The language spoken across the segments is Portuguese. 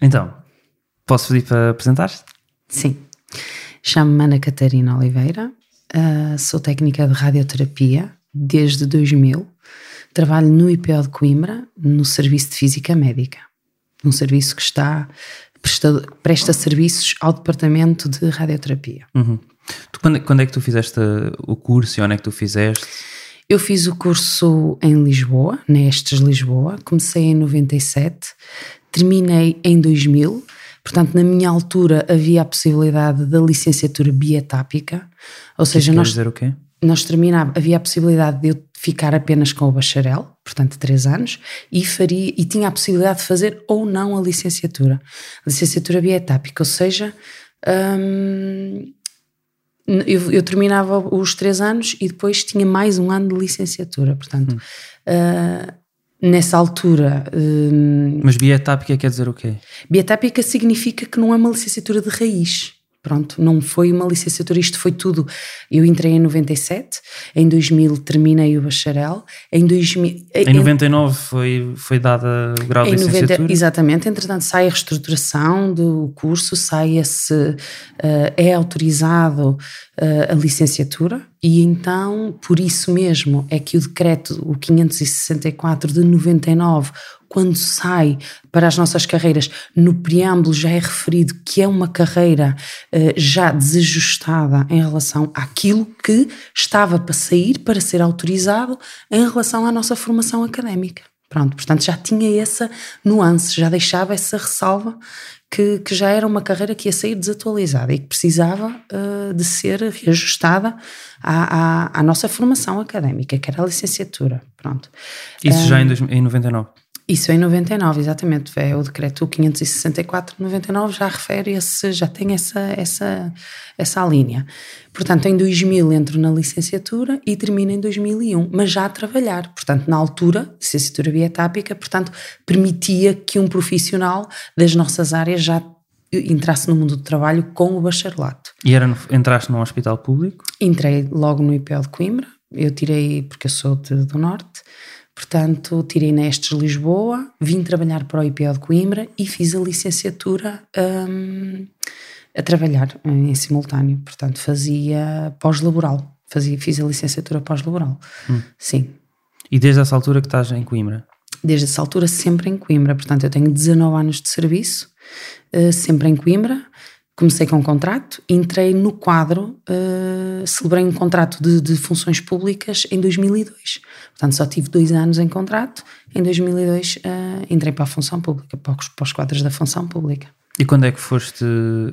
Então, posso pedir para apresentar-te? Sim. Chamo-me Ana Catarina Oliveira, uh, sou técnica de radioterapia desde 2000. Trabalho no IPO de Coimbra, no Serviço de Física Médica. Um serviço que está presta, presta serviços ao Departamento de Radioterapia. Uhum. Tu, quando, quando, é que tu fizeste o curso e onde é que tu fizeste? Eu fiz o curso em Lisboa, na Estes Lisboa, comecei em 97, terminei em 2000, portanto na minha altura havia a possibilidade da licenciatura bietápica, ou seja, nós, dizer o quê? nós terminava, havia a possibilidade de eu ficar apenas com o bacharel, portanto três anos, e faria e tinha a possibilidade de fazer ou não a licenciatura, a licenciatura bietápica, ou seja, hum, eu, eu, terminava os três anos e depois tinha mais um ano de licenciatura, portanto, hum. uh, nessa altura. Uh, Mas bietápica quer dizer o quê? Bietápica significa que não é uma licenciatura de raiz. Pronto, não foi uma licenciatura, isto foi tudo. Eu entrei em 97, em 2000 terminei o bacharel, em 2000... Em, em 99 foi, foi dada o grau de licenciatura? 90, exatamente, entretanto sai a reestruturação do curso, sai esse... Uh, é autorizado uh, a licenciatura e então, por isso mesmo, é que o decreto, o 564 de 99, quando sai para as nossas carreiras, no preâmbulo já é referido que é uma carreira uh, já desajustada em relação àquilo que estava para sair, para ser autorizado em relação à nossa formação académica. Pronto, portanto já tinha essa nuance, já deixava essa ressalva que, que, já era uma carreira que ia sair desatualizada e que precisava uh, de ser reajustada à, à, à, nossa formação académica, que era a licenciatura. Pronto. Isso um, já em, em 99? Isso em 99, exatamente. É o decreto 564 de 99 já refere esse, já tem essa, essa, essa linha. Portanto, em 2000 entro na licenciatura e termino em 2001, mas já a trabalhar. Portanto, na altura, licenciatura bietápica, portanto, permitia que um profissional das nossas áreas já entrasse no mundo do trabalho com o bacharelato. E era no, entraste num hospital público? Entrei logo no IPO de Coimbra. Eu tirei, porque eu sou de, do Norte, Portanto, tirei Nestes Lisboa, vim trabalhar para o IPO de Coimbra e fiz a licenciatura um, a trabalhar em simultâneo. Portanto, fazia pós-laboral. Fazia, fiz a licenciatura pós-laboral. Hum. Sim. E desde essa altura que estás em Coimbra? Desde essa altura sempre em Coimbra. Portanto, eu tenho 19 anos de serviço, uh, sempre em Coimbra. Comecei com um contrato, entrei no quadro, uh, celebrei um contrato de, de, funções públicas em 2002. Portanto, só tive dois anos em contrato. Em 2002 uh, eh, entrei para a função pública, para os, para os quadros da função pública. E quando é que foste,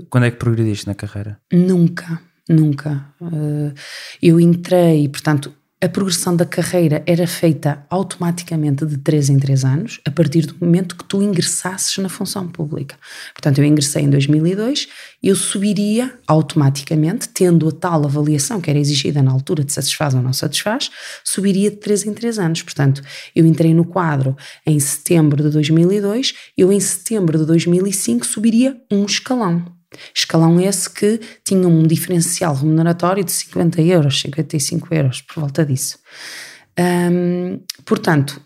quando é que progrediste na carreira? Nunca, nunca. Uh, eu entrei, portanto, a progressão da carreira era feita automaticamente de 3 em 3 anos, a partir do momento que tu ingressasses na função pública. Portanto, eu ingressei em 2002, eu subiria automaticamente, tendo a tal avaliação que era exigida na altura de satisfaz ou não satisfaz, subiria de 3 em 3 anos. Portanto, eu entrei no quadro em setembro de 2002, eu em setembro de 2005 subiria um escalão. Escalão esse que tinha um diferencial remuneratório de 50 euros, 55 euros, por volta disso. Portanto,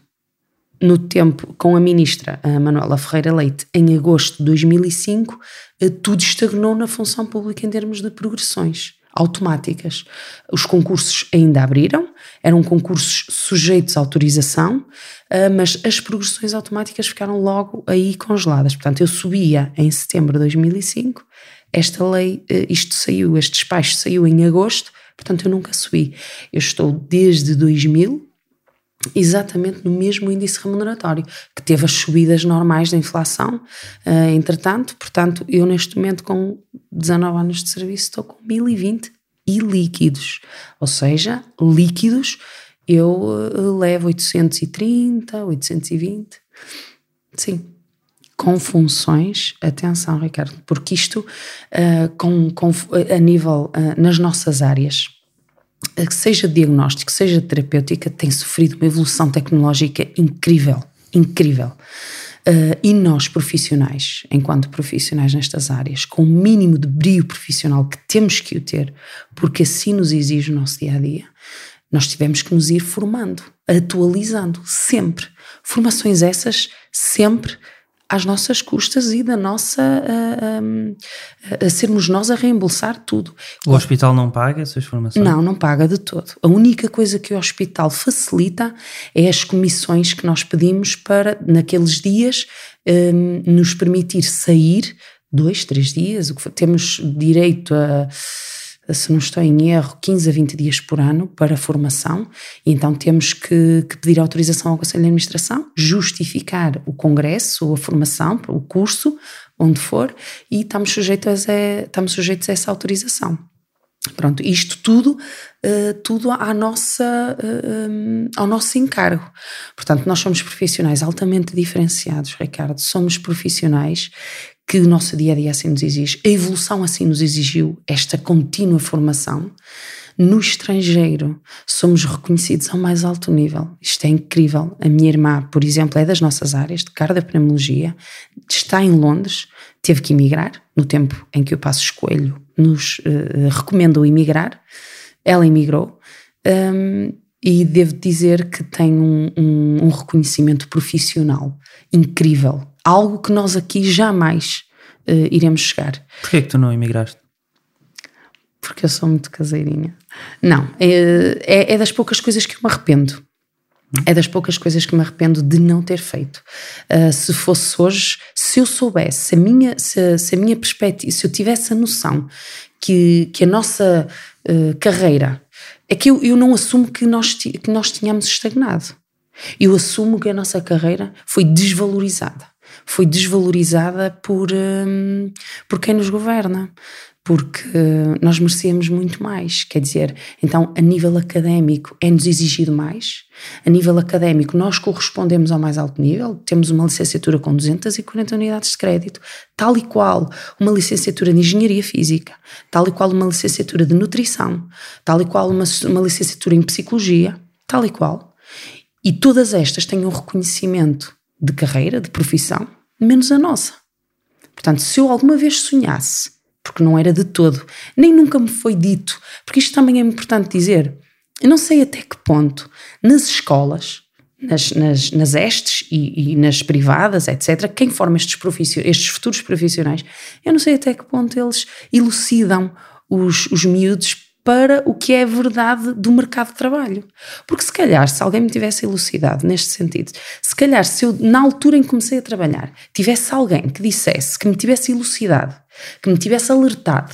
no tempo com a ministra a Manuela Ferreira Leite, em agosto de 2005, eh, tudo estagnou na função pública em termos de progressões automáticas. Os concursos ainda abriram, eram concursos sujeitos à autorização, eh, mas as progressões automáticas ficaram logo aí congeladas. Portanto, eu subia em setembro de 2005 esta lei, eh, isto saiu, este despacho saiu em agosto, portanto eu nunca subi. Eu estou desde 2000 exatamente no mesmo índice remuneratório, que teve as subidas normais da inflação, uh, entretanto, portanto, eu neste momento com 19 anos de serviço estou com 1020 e líquidos, ou seja, líquidos eu uh, levo 830, 820, sim, com funções, atenção Ricardo, porque isto uh, com, com, a nível nas nossas áreas, seja diagnóstico, seja terapêutica, tem sofrido uma evolução tecnológica incrível, incrível. e nós profissionais, enquanto profissionais nestas áreas, com o mínimo de brilho profissional que temos que o ter, porque assim nos exige o nosso dia a dia, nós tivemos que nos ir formando, atualizando, sempre. Formações essas sempre às nossas custas e da nossa a, a, a, sermos nós a reembolsar tudo. O hospital não paga essas formações? Não, não paga de todo. A única coisa que o hospital facilita é as comissões que nós pedimos para, naqueles dias, um, nos permitir sair dois, três dias, o que temos direito a se não estou em erro, 15 a 20 dias por ano para formação, e então temos que, que, pedir autorização ao Conselho de Administração, justificar o congresso, a formação, o curso, onde for, e estamos sujeitos a, estamos sujeitos a essa autorização. Pronto, isto tudo, uh, tudo à nossa, uh, um, ao nosso encargo. Portanto, nós somos profissionais altamente diferenciados, Ricardo, somos profissionais que o nosso dia a dia assim nos exige. A evolução assim nos exigiu esta contínua formação. No estrangeiro, somos reconhecidos ao mais alto nível. Isto é incrível. A minha irmã, por exemplo, é das nossas áreas de cardiopneumologia, está em Londres, teve que emigrar, no tempo em que o Passo Coelho nos uh, recomendou emigrar. Ela emigrou. Um, e devo dizer que tem um, um, um reconhecimento profissional incrível algo que nós aqui jamais uh, iremos chegar. Porquê é que tu não emigraste? Porque eu sou muito caseirinha. Não, é, é, é das poucas coisas que eu me arrependo. É das poucas coisas que me arrependo de não ter feito. Uh, se fosse hoje, se eu soubesse, se a minha, se, se a minha perspectiva, se eu tivesse a noção que, que a nossa uh, carreira. É que eu, eu não assumo que nós, que nós tínhamos estagnado. Eu assumo que a nossa carreira foi desvalorizada foi desvalorizada por, um, por quem nos governa, porque nós merecemos muito mais. Quer dizer, então, a nível académico é-nos exigido mais, a nível académico nós correspondemos ao mais alto nível, temos uma licenciatura com 240 unidades de crédito, tal e qual uma licenciatura de Engenharia Física, tal e qual uma licenciatura de Nutrição, tal e qual uma, uma licenciatura em Psicologia, tal e qual. E todas estas têm um reconhecimento de carreira, de profissão, menos a nossa. Portanto, se eu alguma vez sonhasse, porque não era de todo, nem nunca me foi dito, porque isto também é importante dizer, eu não sei até que ponto, nas escolas, nas, nas, nas estes e, e, nas privadas, etc., quem forma estes, estes futuros profissionais, eu não sei até que ponto eles elucidam os, os miúdos para o que é a verdade do mercado de trabalho. Porque se calhar, se alguém me tivesse elucidado neste sentido, se calhar se eu, na altura em que comecei a trabalhar, tivesse alguém que dissesse, que me tivesse elucidado, que me tivesse alertado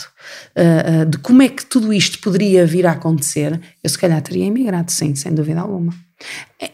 uh, uh, de como é que tudo isto poderia vir a acontecer, eu se calhar teria emigrado, sim, sem dúvida alguma. É,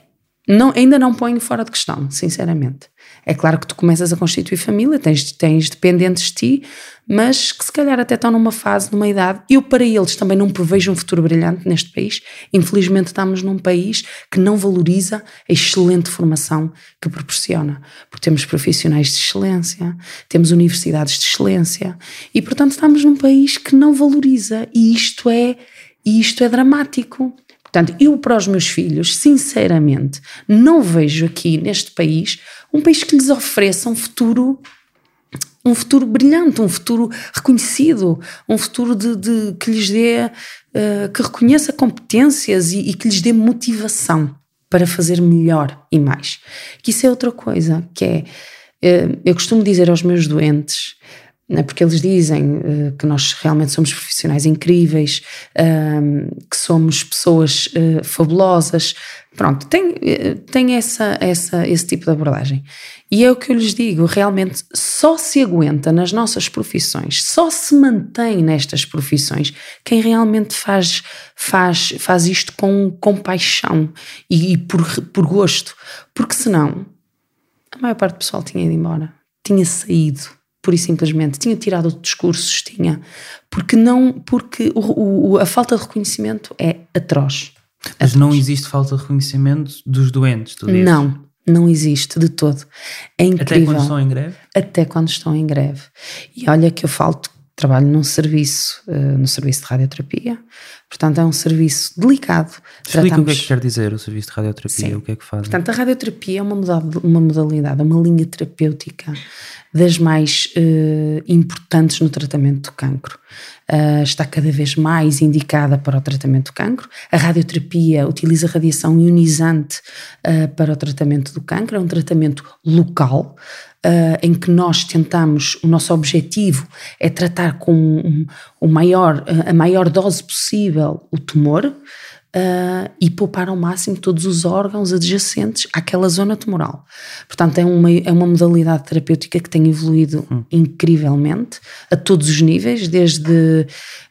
não, ainda não ponho fora de questão, sinceramente. É claro que tu começas a constituir família, tens, tens dependentes de ti, mas que se calhar até estão numa fase, numa idade. Eu, para eles, também não prevejo um futuro brilhante neste país. Infelizmente, estamos num país que não valoriza a excelente formação que proporciona. Porque temos profissionais de excelência, temos universidades de excelência e, portanto, estamos num país que não valoriza. E isto é, isto é dramático. Portanto, eu para os meus filhos, sinceramente, não vejo aqui neste país um país que lhes ofereça um futuro um futuro brilhante, um futuro reconhecido, um futuro de, de que lhes dê, uh, que reconheça competências e, e, que lhes dê motivação para fazer melhor e mais. Que isso é outra coisa, que é, uh, eu costumo dizer aos meus doentes, né, porque eles dizem uh, que nós realmente somos profissionais incríveis, que somos pessoas fabulosas, Pronto, tem, tem essa, essa, esse tipo de abordagem. E é o que eu lhes digo, realmente só se aguenta nas nossas profissões, só se mantém nestas profissões quem realmente faz, faz, faz isto com, com paixão e, e por, por gosto. Porque senão, a maior parte do pessoal tinha ido embora, tinha saído pura e simplesmente, tinha tirado discursos, tinha, porque não, porque o, o, a falta de reconhecimento é atroz. Mas não existe falta de reconhecimento dos doentes, tu dizes? Não, não existe de todo. É incrível. Até quando estão em greve? Até quando estão em greve. E olha que eu falo, trabalho num serviço, uh, no serviço de radioterapia, portanto é um serviço delicado. Explica Tratamos... o que é que quer dizer o serviço de radioterapia, Sim. o que é que faz? Portanto, a radioterapia é uma modalidade, uma, modalidade, uma linha terapêutica das mais uh, importantes no tratamento do cancro. Uh, está cada vez mais indicada para o tratamento do cancro. A radioterapia utiliza radiação ionizante uh, para o tratamento do cancro, é um tratamento local. uh, em que nós tentamos, o nosso objetivo é tratar com um, um maior, a maior dose possível o tumor, uh, e poupar ao máximo todos os órgãos adjacentes àquela zona tumoral. Portanto, é uma, é uma modalidade terapêutica que tem evoluído hum. incrivelmente a todos os níveis, desde,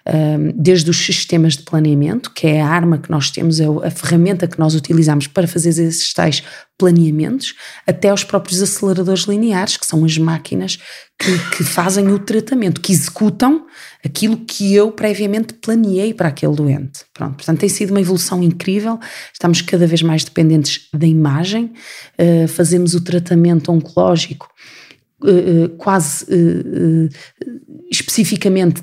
uh, desde os sistemas de planeamento, que é a arma que nós temos, é a ferramenta que nós utilizamos para fazer esses tais planeamentos, até os próprios aceleradores lineares, que são as máquinas que, que, fazem o tratamento, que executam aquilo que eu previamente planeei para aquele doente. Pronto, portanto, tem sido uma evolução incrível, estamos cada vez mais dependentes da imagem, uh, fazemos o tratamento oncológico uh, quase uh, especificamente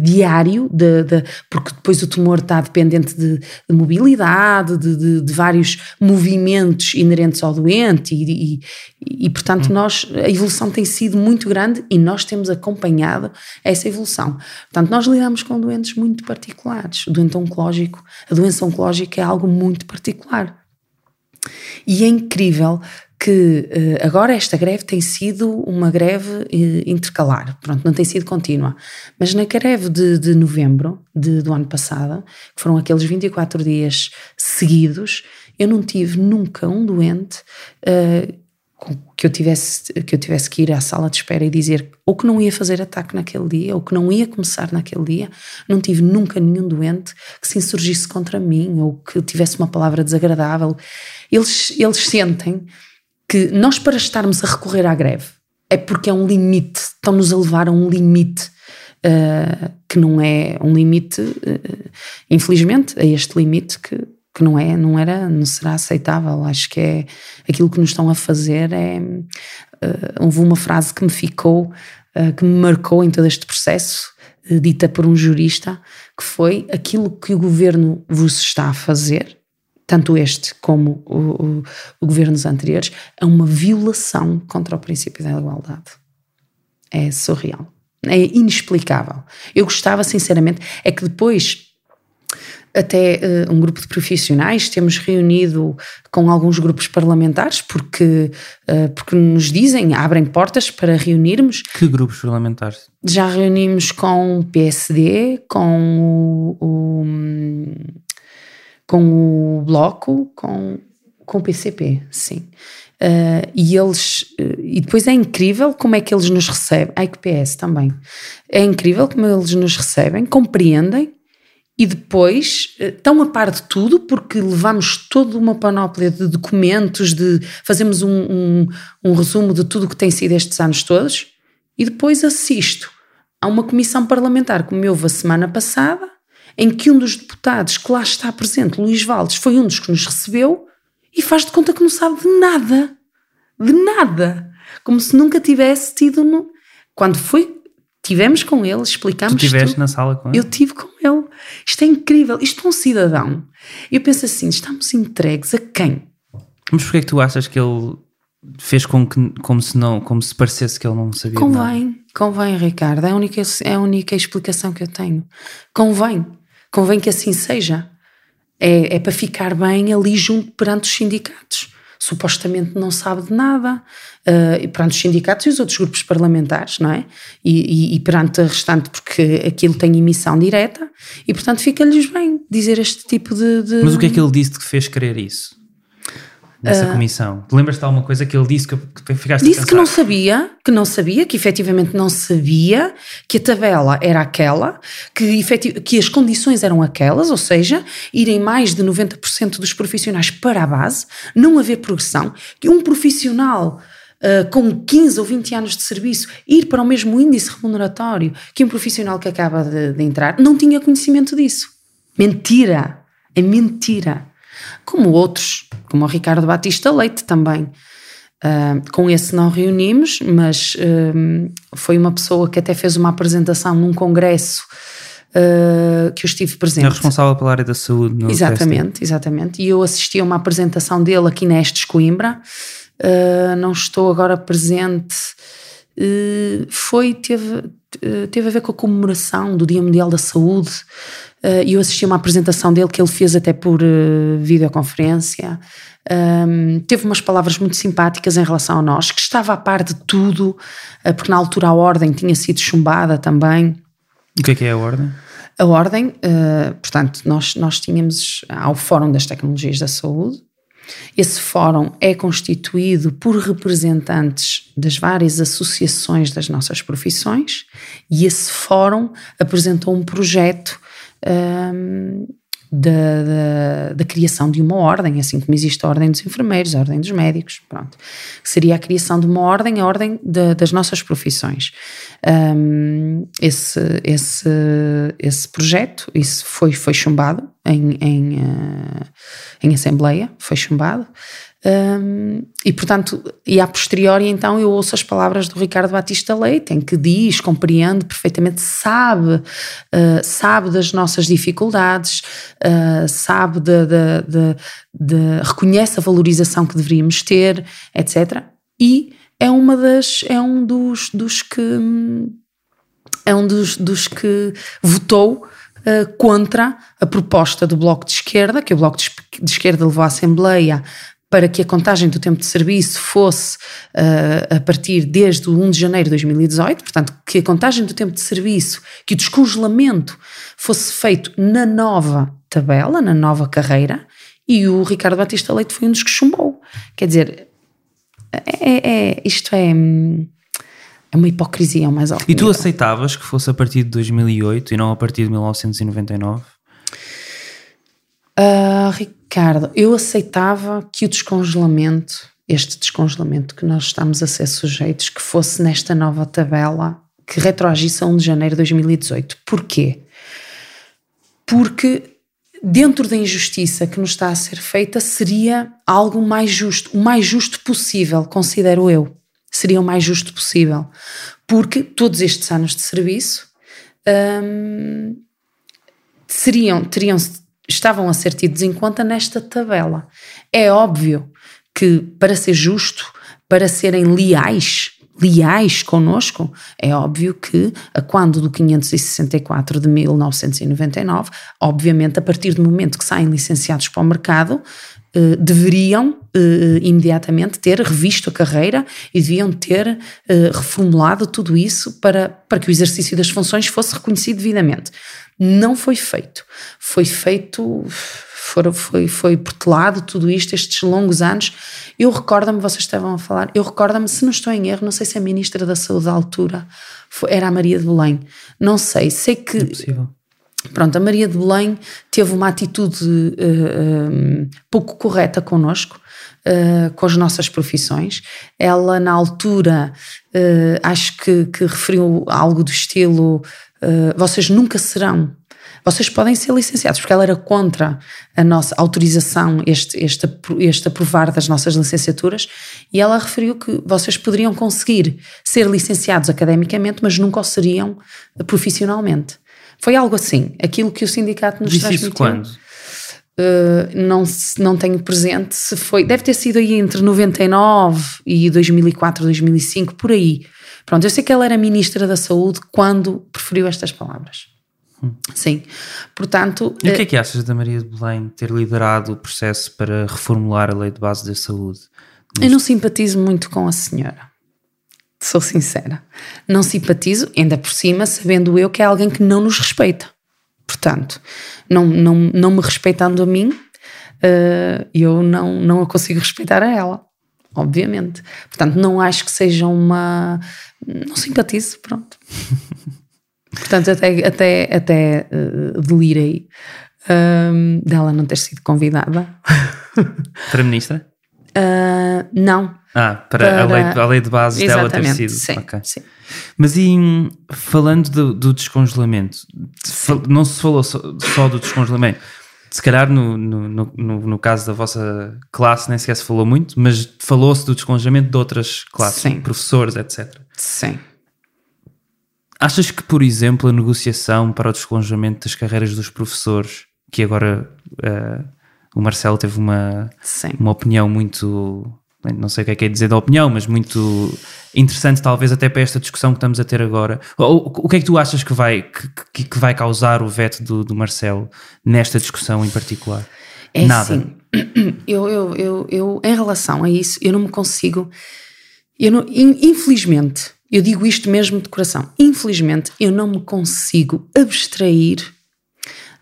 diário, de, de, porque depois o tumor está dependente de, de mobilidade, de, de, vários movimentos inerentes ao doente, e, e, e portanto, hum. nós, a evolução tem sido muito grande e nós temos acompanhado essa evolução. Portanto, nós lidamos com doentes muito particulares. O doente oncológico, a doença oncológica é algo muito particular. E é incrível que uh, agora esta greve tem sido uma greve uh, intercalar, pronto, não tem sido contínua, mas na greve de, de novembro de, do ano passado, que foram aqueles 24 dias seguidos, eu não tive nunca um doente uh, que eu tivesse que eu tivesse que ir à sala de espera e dizer ou que não ia fazer ataque naquele dia ou que não ia começar naquele dia. Não tive nunca nenhum doente que se insurgisse contra mim ou que tivesse uma palavra desagradável. Eles eles sentem que nós, para estarmos a recorrer à greve, é porque é um limite, estão-nos a levar a um limite uh, que não é um limite, uh, infelizmente, a este limite que, que não é, não era, não será aceitável. Acho que é aquilo que nos estão a fazer é. Uh, houve uma frase que me ficou, que me marcou em todo este processo, dita por um jurista, que foi aquilo que o governo vos está a fazer tanto este como o, o, o governos anteriores, é uma violação contra o princípio da igualdade. É surreal. É inexplicável. Eu gostava, sinceramente, é que depois até uh, um grupo de profissionais, temos reunido com alguns grupos parlamentares, porque, uh, porque nos dizem, abrem portas para reunirmos. Que grupos parlamentares? Já reunimos com o PSD, com o, o com o Bloco, com, com o PCP, sim. Uh, e eles uh, e depois é incrível como é que eles nos recebem, a IQPS também. É incrível como eles nos recebem, compreendem e depois uh, estão a par de tudo porque levamos toda uma panóplia de documentos, de fazemos um, um, um resumo de tudo o que tem sido estes anos todos e depois assisto a uma comissão parlamentar como houve a semana passada em que um dos deputados que lá está presente, Luís Valdes, foi um dos que nos recebeu e faz de conta que não sabe de nada. De nada. Como se nunca tivesse tido. No... Quando foi, tivemos com ele, explicámos. Tu estiveste na sala com ele? Eu tive com ele. Isto é incrível. Isto é um cidadão. Eu penso assim: estamos entregues a quem? Mas porquê é que tu achas que ele fez com que, como se não, como se parecesse que ele não sabia convém, nada? Convém, Ricardo. É a única, é a única explicação que eu tenho. Convém. Convém que assim seja. É, é para ficar bem ali junto perante os sindicatos. Supostamente não sabe de nada, uh, perante os sindicatos e os outros grupos parlamentares, não é? E, e, e perante a restante, porque aquilo tem emissão direta, e portanto fica-lhes bem dizer este tipo de, de. Mas o que é que ele disse que fez querer isso? Nessa uh, comissão? Lembras-te de alguma coisa que ele disse que, que ficaste Disse que não sabia, que não sabia, que efetivamente não sabia, que a tabela era aquela, que, efetiv que as condições eram aquelas, ou seja, irem mais de 90% dos profissionais para a base, não haver progressão, que um profissional Uh, com 15 ou 20 anos de serviço, ir para o mesmo índice remuneratório que um profissional que acaba de, de entrar, não tinha conhecimento disso. Mentira! É mentira como outros, como o Ricardo Batista Leite também. Uh, com esse não reunimos, mas uh, foi uma pessoa que até fez uma apresentação num congresso uh, que eu estive presente. É responsável pela área da saúde. No exatamente, exatamente. E eu assisti a uma apresentação dele aqui na Estes Coimbra. não estou agora presente. foi, teve, teve a ver com a comemoração do Dia Mundial da Saúde e eu assisti a uma apresentação dele que ele fez até por videoconferência. Um, teve umas palavras muito simpáticas em relação a nós, que estava a par de tudo, porque na altura a ordem tinha sido chumbada também. O que é que é a ordem? A ordem, uh, portanto, nós, nós tínhamos ao Fórum das Tecnologias da Saúde. Esse fórum é constituído por representantes das várias associações das nossas profissões e esse fórum apresentou um projeto um, da, da, da, criação de uma ordem, assim como existe a ordem dos enfermeiros, a ordem dos médicos, pronto. Seria a criação de uma ordem, a ordem de, das nossas profissões. Um, esse, esse, esse projeto, isso foi, foi chumbado em, em, uh, em Assembleia, foi chumbado. Um, e portanto, e a posteriori então eu ouço as palavras do Ricardo Batista Leite, em que diz, compreende perfeitamente, sabe, uh, sabe das nossas dificuldades, uh, sabe de, de, de, de, reconhece a valorização que deveríamos ter, etc. E é uma das, é um dos, dos que é um dos, dos que votou uh, contra a proposta do Bloco de Esquerda, que o Bloco de Esquerda levou à Assembleia para que a contagem do tempo de serviço fosse uh, a partir desde o 1 de janeiro de 2018, portanto, que a contagem do tempo de serviço, que o descongelamento fosse feito na nova tabela, na nova carreira, e o Ricardo Batista Leite foi um dos que chumbou. Quer dizer, é, é, é isto é, é uma hipocrisia ao mais alto E tu nível. aceitavas que fosse a partir de 2008 e não a partir de 1999? Uh, Ricardo, eu aceitava que o descongelamento, este descongelamento que nós estamos a ser sujeitos, que fosse nesta nova tabela que retroagisse a 1 de janeiro de 2018. Porquê? Porque dentro da injustiça que nos está a ser feita seria algo mais justo, o mais justo possível, considero eu. Seria o mais justo possível. Porque todos estes anos de serviço hum, seriam, teriam estavam a ser tidos em conta nesta tabela. É óbvio que para ser justo, para serem leais, leais conosco, é óbvio que a quando do 564 de 1999, obviamente a partir do momento que saem licenciados para o mercado, eh, deveriam eh, imediatamente ter revisto a carreira e deviam ter eh, reformulado tudo isso para, para que o exercício das funções fosse reconhecido devidamente. Não foi feito. Foi feito, foi, foi, foi portelado tudo isto, estes longos anos. Eu recordo-me, vocês estavam a falar, eu recordo-me, se não estou em erro, não sei se a Ministra da Saúde da altura foi, era a Maria de Belém. Não sei, sei que. É possível Pronto, a Maria de Belém teve uma atitude uh, um, pouco correta connosco, uh, com as nossas profissões. Ela, na altura, uh, acho que, que, referiu algo do estilo: vocês nunca serão. Vocês podem ser licenciados, porque ela era contra a nossa autorização, este, este, este aprovar das nossas licenciaturas, e ela referiu que vocês poderiam conseguir ser licenciados academicamente, mas nunca o seriam profissionalmente. Foi algo assim, aquilo que o sindicato nos Disse transmitiu. Isso quando? Uh, não, não tenho presente se foi, deve ter sido aí entre 99 e 2004, 2005, por aí. Pronto, eu sei que ela era ministra da Saúde quando preferiu estas palavras. Hum. Sim, portanto. E o que é eh, que achas da Maria de Belém ter liderado o processo para reformular a lei de base da saúde? Neste... Eu não simpatizo muito com a senhora sou sincera. Não simpatizo, ainda por cima, sabendo eu que é alguém que não nos respeita. Portanto, não, não, não me respeitando a mim, uh, eu não, não a consigo respeitar a ela, obviamente. Portanto, não acho que seja uma. Não simpatizo, pronto. Portanto, até, até, até uh, delirei uh, dela não ter sido convidada. Para ministra? Uh, não, ah, para, para... A, lei, a lei de base dela ter sido. Sim, okay. sim. Mas e falando do, do descongelamento, não se falou só, só, do descongelamento. Se calhar no, no, no, no, caso da vossa classe nem sequer se falou muito, mas falou-se do descongelamento de outras classes, sim. professores, etc. Sim. Achas que, por exemplo, a negociação para o descongelamento das carreiras dos professores, que agora uh, o Marcelo teve uma, uma opinião muito não sei o que é que é dizer da opinião, mas muito interessante talvez até para esta discussão que estamos a ter agora. O, o que é que tu achas que vai, que, que vai causar o veto do, do Marcelo nesta discussão em particular? É Nada. Assim, eu, eu, eu, eu, em relação a isso, eu não me consigo, eu não, infelizmente, eu digo isto mesmo de coração, infelizmente eu não me consigo abstrair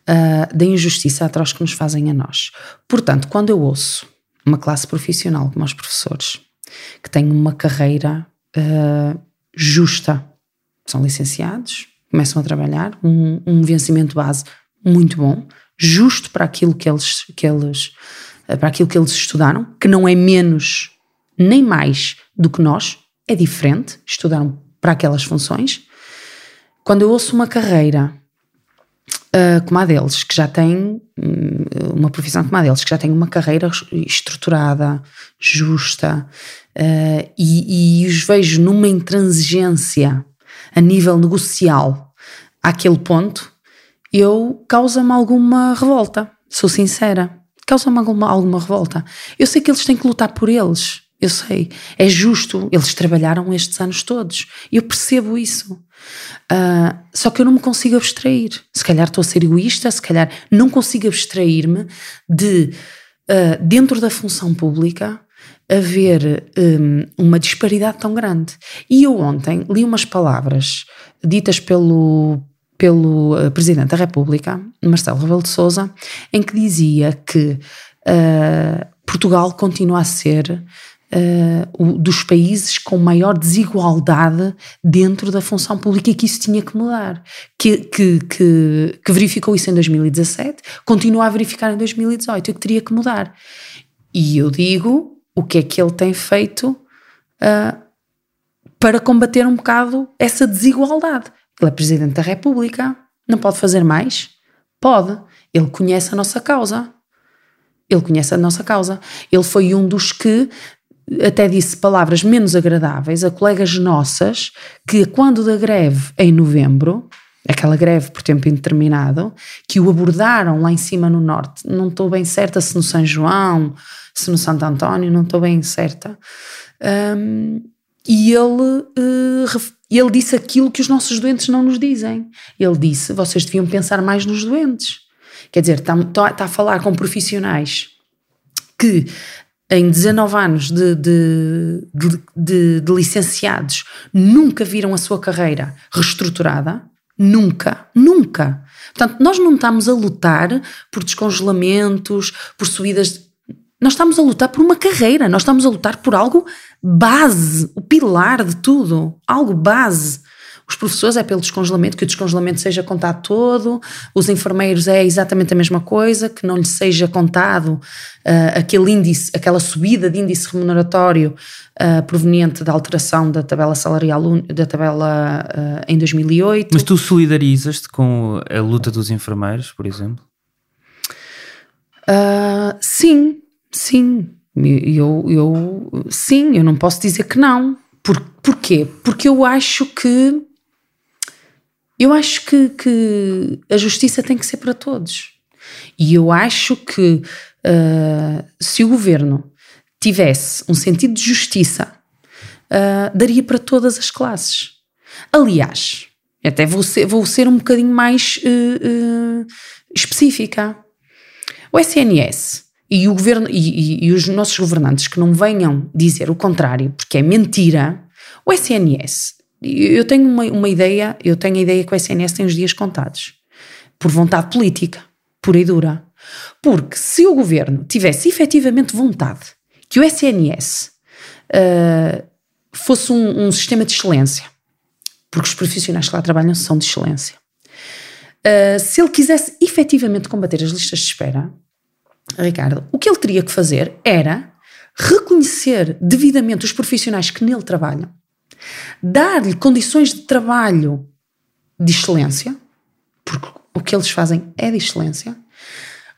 uh, da injustiça atroz que nos fazem a nós. Portanto, quando eu ouço uma classe profissional como os professores, que têm uma carreira uh, justa, são licenciados, começam a trabalhar, um, um vencimento base muito bom, justo para aquilo que eles, que eles, uh, para aquilo que eles estudaram, que não é menos nem mais do que nós, é diferente, estudaram para aquelas funções. Quando eu ouço uma carreira uh, como a deles, que já tem hum, uma profissão como a deles, que já tem uma carreira estruturada, justa, uh, e, e os vejo numa intransigência a nível negocial àquele ponto, eu causa-me alguma revolta, sou sincera. Causa-me alguma, alguma revolta. Eu sei que eles têm que lutar por eles. Eu sei, é justo, eles trabalharam estes anos todos, eu percebo isso. Uh, só que eu não me consigo abstrair. Se calhar estou a ser egoísta, se calhar não consigo abstrair-me de, uh, dentro da função pública, haver um, uma disparidade tão grande. E eu ontem li umas palavras ditas pelo, pelo uh, Presidente da República, Marcelo Rebelo de Sousa, em que dizia que Portugal continua a ser uh, dos países com maior desigualdade dentro da função pública e que isso tinha que mudar. Que, que, que, que verificou isso em 2017, continua a verificar em 2018 e que teria que mudar. E eu digo o que é que ele tem feito uh, para combater um bocado essa desigualdade. Ele é Presidente da República, não pode fazer mais? Pode. Ele conhece a nossa causa. Ele conhece a nossa causa. Ele foi um dos que até disse palavras menos agradáveis a colegas nossas que, quando da greve em novembro, aquela greve por tempo indeterminado, que o abordaram lá em cima no norte, não estou bem certa se no São João, se no Santo António, não estou bem certa. Um, e ele, uh, ele disse aquilo que os nossos doentes não nos dizem. Ele disse: vocês deviam pensar mais nos doentes. Quer dizer, está, está a falar com profissionais que em 19 anos de, de, de, de, licenciados, nunca viram a sua carreira reestruturada. Nunca, nunca. Portanto, nós não estamos a lutar por descongelamentos, por subidas. Nós estamos a lutar por uma carreira, nós estamos a lutar por algo base, o pilar de tudo, algo base. Os professores é pelo descongelamento, que o descongelamento seja contado todo, os enfermeiros é exatamente a mesma coisa, que não lhe seja contado uh, aquele índice, aquela subida de índice remuneratório uh, proveniente da alteração da tabela salarial da tabela uh, em 2008. Mas tu solidarizas-te com a luta dos enfermeiros, por exemplo? sim, sim. Eu, eu, sim, eu não posso dizer que não. Por, porquê? Porque eu acho que eu acho que, que a justiça tem que ser para todos. E eu acho que uh, se o governo tivesse um sentido de justiça, uh, daria para todas as classes. Aliás, até vou ser, vou ser um bocadinho mais uh, específica. O SNS e o governo e, e, e os nossos governantes que não venham dizer o contrário, porque é mentira, o SNS eu tenho uma, uma ideia, eu tenho a ideia que o SNS tem os dias contados, por vontade política, pura e dura. Porque se o governo tivesse efetivamente vontade que o SNS uh, fosse um, um, sistema de excelência, porque os profissionais que lá trabalham são de excelência, uh, se ele quisesse efetivamente combater as listas de espera, Ricardo, o que ele teria que fazer era reconhecer devidamente os profissionais que nele trabalham dar-lhe condições de trabalho de excelência, porque o que eles fazem é de excelência,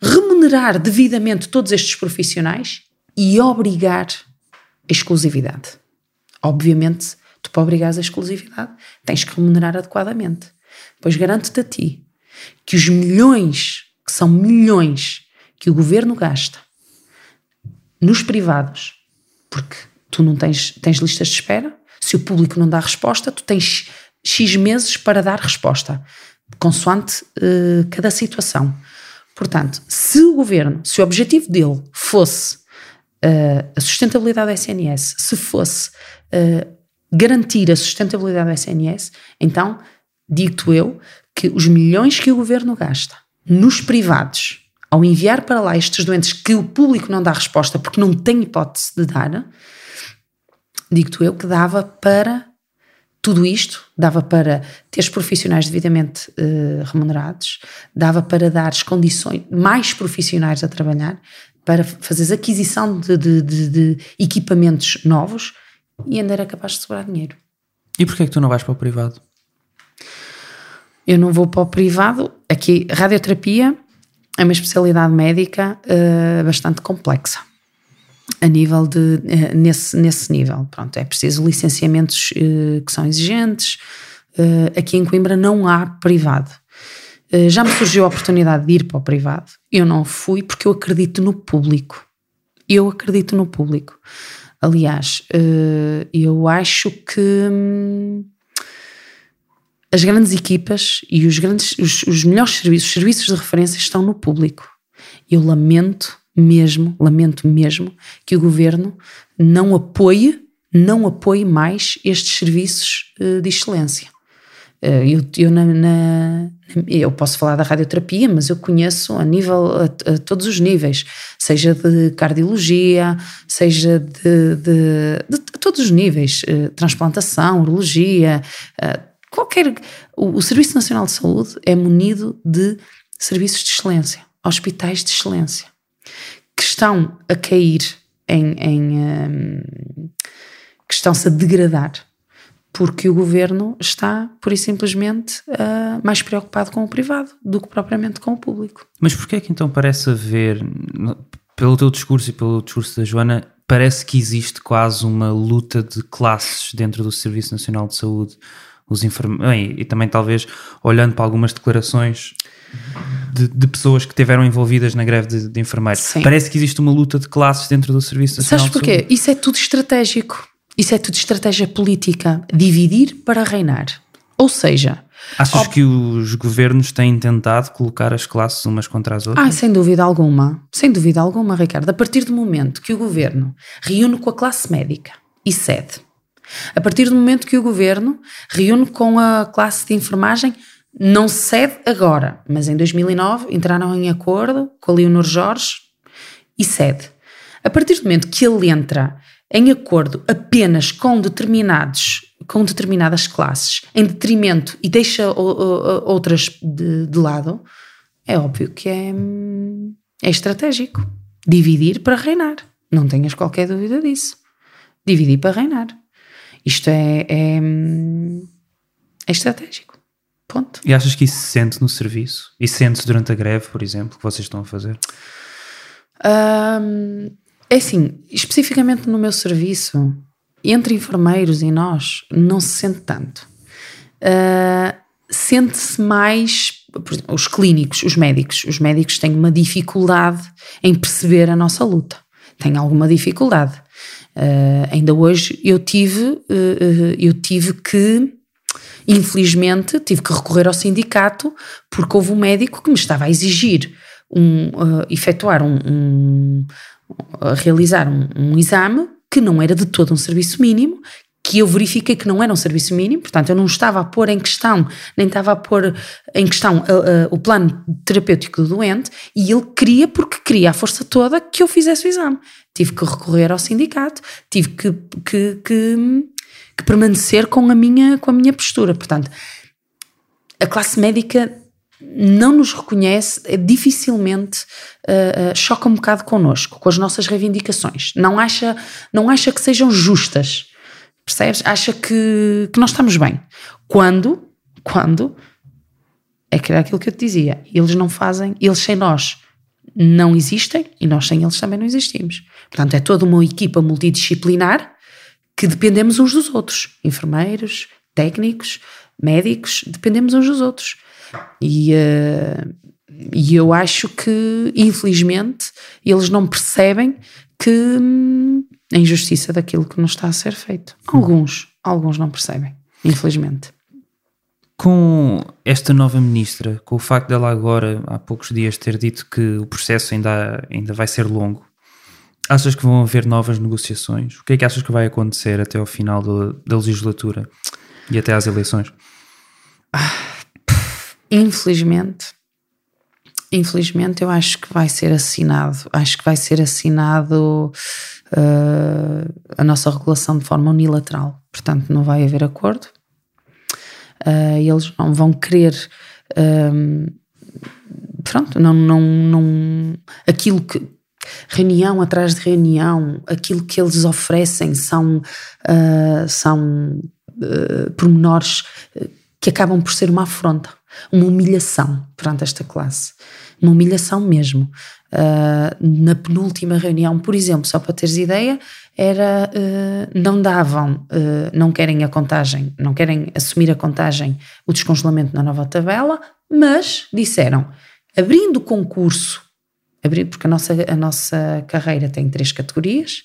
remunerar devidamente todos estes profissionais e obrigar a exclusividade. Obviamente, tu para obrigares a exclusividade tens que remunerar adequadamente. Pois garanto-te a ti que os milhões, que são milhões, que o governo gasta nos privados porque tu não tens, tens listas de espera, se o público não dá resposta, tu tens X meses para dar resposta, consoante uh, cada situação. Portanto, se o governo, se o objetivo dele fosse uh, a sustentabilidade da SNS, se fosse uh, garantir a sustentabilidade da SNS, então digo eu que os milhões que o governo gasta nos privados ao enviar para lá estes doentes que o público não dá resposta porque não tem hipótese de dar, digo eu que dava para tudo isto, dava para ter os profissionais devidamente uh, remunerados, dava para dar as condições mais profissionais a trabalhar, para fazer aquisição de, de, de, de, equipamentos novos e ainda era capaz de sobrar dinheiro. E porquê é que tu não vais para o privado? Eu não vou para o privado. Aqui, radioterapia é uma especialidade médica uh, bastante complexa. A nível de. Uh, nesse, nesse nível. Pronto, é preciso licenciamentos uh, que são exigentes. aqui em Coimbra não há privado. já me surgiu a oportunidade de ir para o privado. Eu não fui porque eu acredito no público. Eu acredito no público. Aliás, eu acho que. Hum, as grandes equipas e os, grandes, os, os melhores serviços, os serviços de referência estão no público. Eu lamento mesmo, lamento mesmo que o governo não apoie, não apoie mais estes serviços uh, de excelência. Uh, eu, eu, na, na, eu, posso falar da radioterapia, mas eu conheço a nível, a, a todos os níveis, seja de cardiologia, seja de, de, de todos os níveis, uh, transplantação, urologia, qualquer. O, o, Serviço Nacional de Saúde é munido de serviços de excelência, hospitais de excelência, que estão a cair em. em um, que estão-se a degradar. Porque o governo está, por e simplesmente, uh, mais preocupado com o privado do que propriamente com o público. Mas porquê é que então parece haver, pelo teu discurso e pelo discurso da Joana, parece que existe quase uma luta de classes dentro do Serviço Nacional de Saúde? os enfermeiros, e também talvez olhando para algumas declarações de, de pessoas que estiveram envolvidas na greve de, de enfermeiros. Sim. Parece que existe uma luta de classes dentro do Serviço Nacional Sabes porquê? Isso é tudo estratégico. Isso é tudo estratégia política. Dividir para reinar. Ou seja... Achas que os governos têm tentado colocar as classes umas contra as outras? Ah, sem dúvida alguma. Sem dúvida alguma, Ricardo. A partir do momento que o governo reúne com a classe médica e cede a partir do momento que o governo reúne com a classe de enfermagem, não cede agora, mas em 2009 entraram em acordo com a Leonor Jorge e cede. A partir do momento que ele entra em acordo apenas com determinados com determinadas classes em detrimento e deixa outras de, de lado, é óbvio que é, é estratégico. Dividir para reinar. Não tenhas qualquer dúvida disso. Dividir para reinar. Isto é, é, é estratégico. Ponto. E achas que isso se sente no serviço? E sente-se durante a greve, por exemplo, que vocês estão a fazer? Um, é assim, especificamente no meu serviço, entre enfermeiros e nós, não se sente tanto. Uh, Sente-se mais, exemplo, os clínicos, os médicos. Os médicos têm uma dificuldade em perceber a nossa luta. Têm alguma dificuldade. Uh, ainda hoje eu tive, uh, eu tive que, infelizmente, tive que recorrer ao sindicato porque houve um médico que me estava a exigir um, uh, efetuar um, um realizar um, um, exame que não era de todo um serviço mínimo, que eu verifiquei que não era um serviço mínimo, portanto eu não estava a pôr em questão, nem estava a pôr em questão o plano terapêutico do doente, e ele queria, porque queria a força toda, que eu fizesse o exame. Tive que recorrer ao sindicato, tive que, que, que, que permanecer com a, minha, com a minha postura. Portanto, a classe médica não nos reconhece, é dificilmente uh, uh, choca um bocado connosco, com as nossas reivindicações. Não acha, não acha que sejam justas, percebes? Acha que, que nós estamos bem. Quando, quando, é que era aquilo que eu te dizia, eles não fazem, eles sem nós não existem e nós sem eles também não existimos. Portanto, é toda uma equipa multidisciplinar que dependemos uns dos outros. Enfermeiros, técnicos, médicos, dependemos uns dos outros. E, uh, e eu acho que, infelizmente, eles não percebem que, a injustiça daquilo que nos está a ser feito. Alguns, alguns não percebem, infelizmente. Com esta nova ministra, com o facto dela agora, há poucos dias, ter dito que o processo ainda, ainda vai ser longo, achas que vão haver novas negociações? O que é que achas que vai acontecer até ao final da, da legislatura e até às eleições? Infelizmente, infelizmente eu acho que vai ser assinado, acho que vai ser assinado uh, a nossa regulação de forma unilateral, portanto não vai haver acordo, uh, eles não vão querer um, pronto, não, não, não aquilo que reunião atrás de reunião, aquilo que eles oferecem são, uh, são uh, pormenores que acabam por ser uma afronta, uma humilhação perante esta classe. Uma humilhação mesmo. Uh, na penúltima reunião, por exemplo, só para teres ideia, era uh, não davam, uh, não querem a contagem, não querem assumir a contagem, o descongelamento na nova tabela, mas disseram, abrindo o concurso, abrir, porque a nossa, a nossa carreira tem três categorias,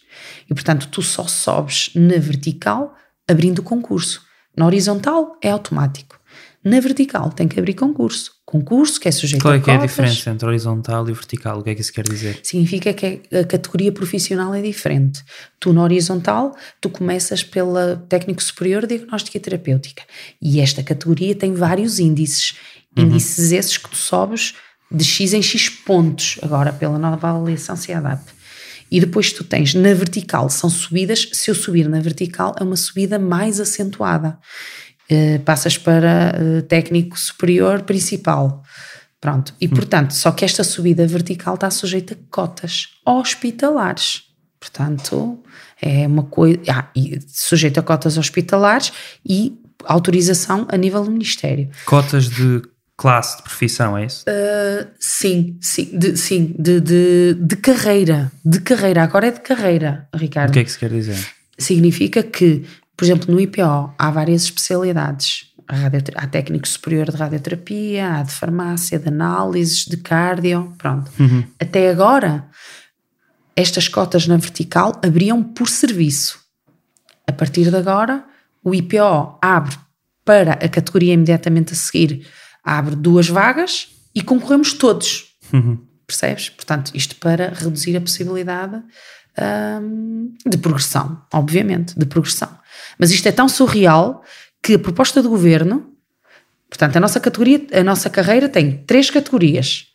e portanto tu só sobes na vertical abrindo concurso. Na horizontal é automático. Na vertical tem que abrir concurso. Concurso que é sujeito Qual é a que é a diferença entre horizontal e vertical? O que é que isso quer dizer? Significa que a categoria profissional é diferente. Tu, na horizontal, tu começas pela técnico superior de diagnóstica e terapêutica. E esta categoria tem vários índices. Índices esses que tu sobes de X em X pontos, agora pela nova avaliação CEDAP. E depois tu tens na vertical, são subidas, se eu subir na vertical, é uma subida mais acentuada. Uh, passas para uh, técnico superior principal. Pronto. E portanto, só que esta subida vertical está sujeita a cotas hospitalares. Portanto, é uma coisa. Ah, sujeito a cotas hospitalares e autorização a nível do Ministério. Cotas de classe, de profissão, é isso? Uh, sim, sim, de, sim de, de, de carreira. De carreira. Agora é de carreira, Ricardo. O que é que isso quer dizer? Significa que, por exemplo, no IPO há várias especialidades. Há, técnico superior de radioterapia, há de farmácia, de análises, de cardio, pronto. Até agora, estas cotas na vertical abriam por serviço. A partir de agora, o IPO abre para a categoria imediatamente a seguir, abre duas vagas e concorremos todos. Percebes? Portanto, isto para reduzir a possibilidade hum, de progressão, obviamente, de progressão. Mas isto é tão surreal que a proposta do governo, portanto, a nossa categoria, a nossa carreira tem três categorias.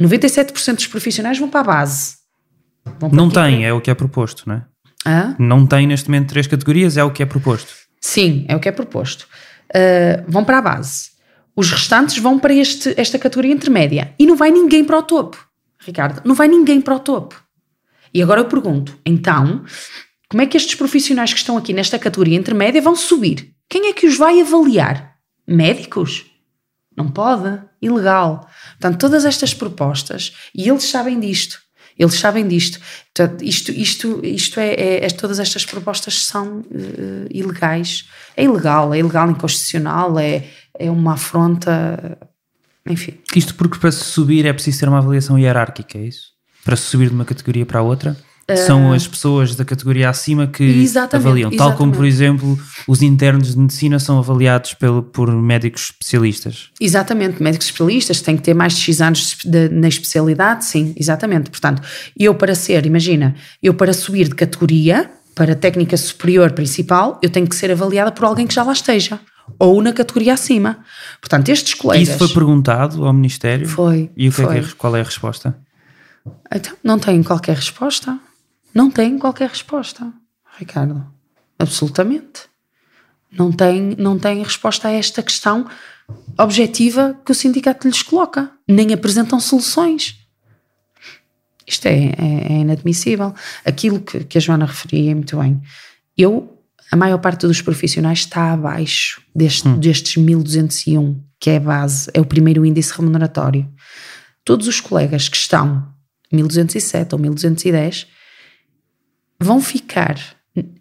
97% dos profissionais vão para a base. Vão Não tem, é o que é proposto, não é? para- Hã? Não tem neste momento três categorias, é o que é proposto. Sim, é o que é proposto. Uh, vão para a base. Os restantes vão para este, esta categoria intermédia. E não vai ninguém para o topo. Ricardo, não vai ninguém para o topo. E agora eu pergunto, então, como é que estes profissionais que estão aqui nesta categoria intermédia vão subir? Quem é que os vai avaliar? Médicos? Não pode. Ilegal. Portanto, todas estas propostas, e eles sabem disto. Eles sabem disto. Isto, isto, isto é, é- é- todas estas propostas são eh, ilegais. É ilegal, é ilegal, inconstitucional, é, é uma afronta. Enfim. Isto porque para se subir é preciso ter uma avaliação hierárquica, é isso? Para se subir de uma categoria para a outra? São as pessoas da categoria acima que Exatamente, avaliam. Tal como, por exatamente. exemplo, os internos de medicina são avaliados pelo, por médicos especialistas. Exatamente, médicos especialistas têm que ter mais de X anos de- na especialidade, sim, exatamente. Portanto, eu para ser, imagina, eu para subir de categoria para técnica superior principal, eu tenho que ser avaliada por alguém que já lá esteja, ou na categoria acima. Portanto, estes colegas. Isso foi perguntado ao Ministério? Foi, E o que é que foi. é- qual é a resposta? Então, não tem qualquer resposta. Não tem qualquer resposta, Ricardo. Absolutamente. Não tem, não tem resposta a esta questão objetiva que o sindicato lhes coloca. Nem apresentam soluções. Isto é, é- é inadmissível. Aquilo que, que a Joana referia muito bem. Eu, a maior parte dos profissionais está abaixo deste, destes 1201, que é a base, é o primeiro índice remuneratório. Todos os colegas que estão 1207 ou 1210 vão ficar,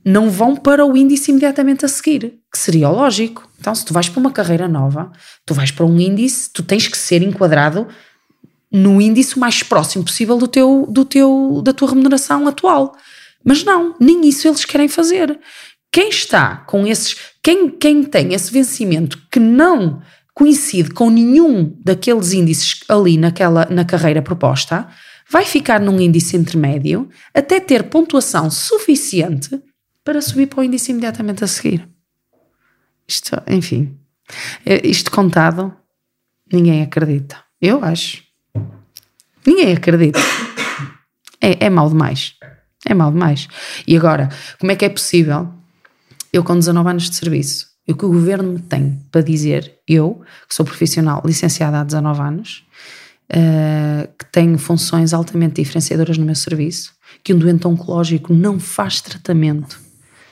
não vão para o índice imediatamente a seguir, que seria o lógico. Então, se tu vais para uma carreira nova, tu vais para um índice, tu tens que ser enquadrado no índice mais próximo possível do teu, do teu, da tua remuneração atual. Mas não, nem isso eles querem fazer. Quem está com esses, quem, quem tem esse vencimento que não coincide com nenhum daqueles índices ali naquela, na carreira proposta, vai ficar num índice intermédio até ter pontuação suficiente para subir para o índice imediatamente a seguir. Isto, enfim, é, isto contado, ninguém acredita. Eu acho. Ninguém acredita. É, é mal demais. É mal demais. E agora, como é que é possível eu com 19 anos de serviço e o que o governo me tem para dizer, eu, que sou profissional licenciada há 19 anos, uh, que tenho funções altamente diferenciadoras no meu serviço, que um doente oncológico não faz tratamento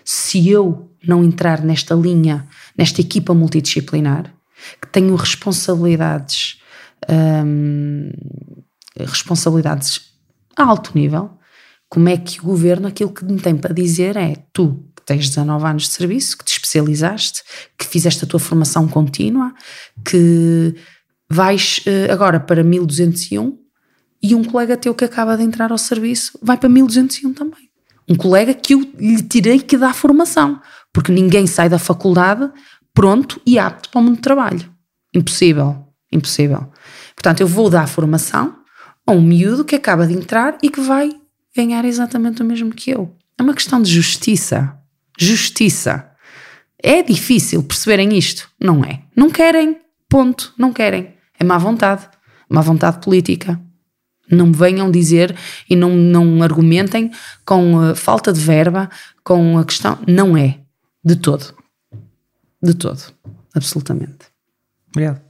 se eu não entrar nesta linha, nesta equipa multidisciplinar, que tenho responsabilidades, um, responsabilidades a alto nível, como é que o governo, aquilo que me tem para dizer é: tu tens 19 anos de serviço, que te especializaste, que fizeste a tua formação contínua, que vais uh, agora para 1201 e um colega teu que acaba de entrar ao serviço vai para 1201 também. Um colega que eu lhe tirei que dá formação, porque ninguém sai da faculdade pronto e apto para o mundo do trabalho. Impossível, impossível. Portanto, eu vou dar formação a um miúdo que acaba de entrar e que vai ganhar exatamente o mesmo que eu. É uma questão de justiça justiça. É difícil perceberem isto? Não é. Não querem. Ponto. Não querem. É má vontade. Má vontade política. Não me venham dizer e não, não argumentem com uh, falta de verba, com a questão. Não é. De todo. De todo. Absolutamente. Obrigado.